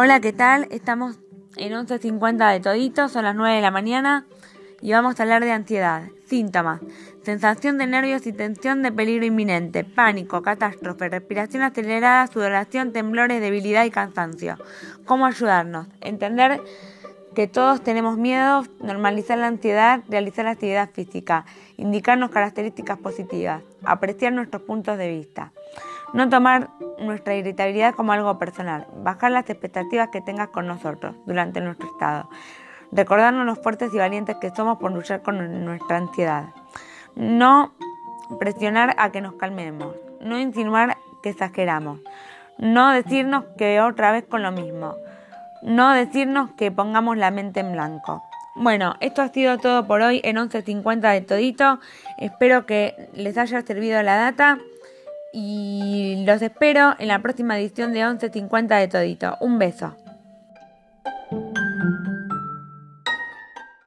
Hola, ¿qué tal? Estamos en 11.50 de todito, son las 9 de la mañana y vamos a hablar de ansiedad. Síntomas. Sensación de nervios y tensión de peligro inminente, pánico, catástrofe, respiración acelerada, sudoración, temblores, debilidad y cansancio. ¿Cómo ayudarnos? Entender que todos tenemos miedo, normalizar la ansiedad, realizar la actividad física, indicarnos características positivas, apreciar nuestros puntos de vista. No tomar nuestra irritabilidad como algo personal, bajar las expectativas que tengas con nosotros durante nuestro estado, recordarnos los fuertes y valientes que somos por luchar con nuestra ansiedad, no presionar a que nos calmemos, no insinuar que exageramos, no decirnos que otra vez con lo mismo, no decirnos que pongamos la mente en blanco. Bueno, esto ha sido todo por hoy en 11.50 de todito. Espero que les haya servido la data y los espero en la próxima edición de 11.50 de Todito. Un beso.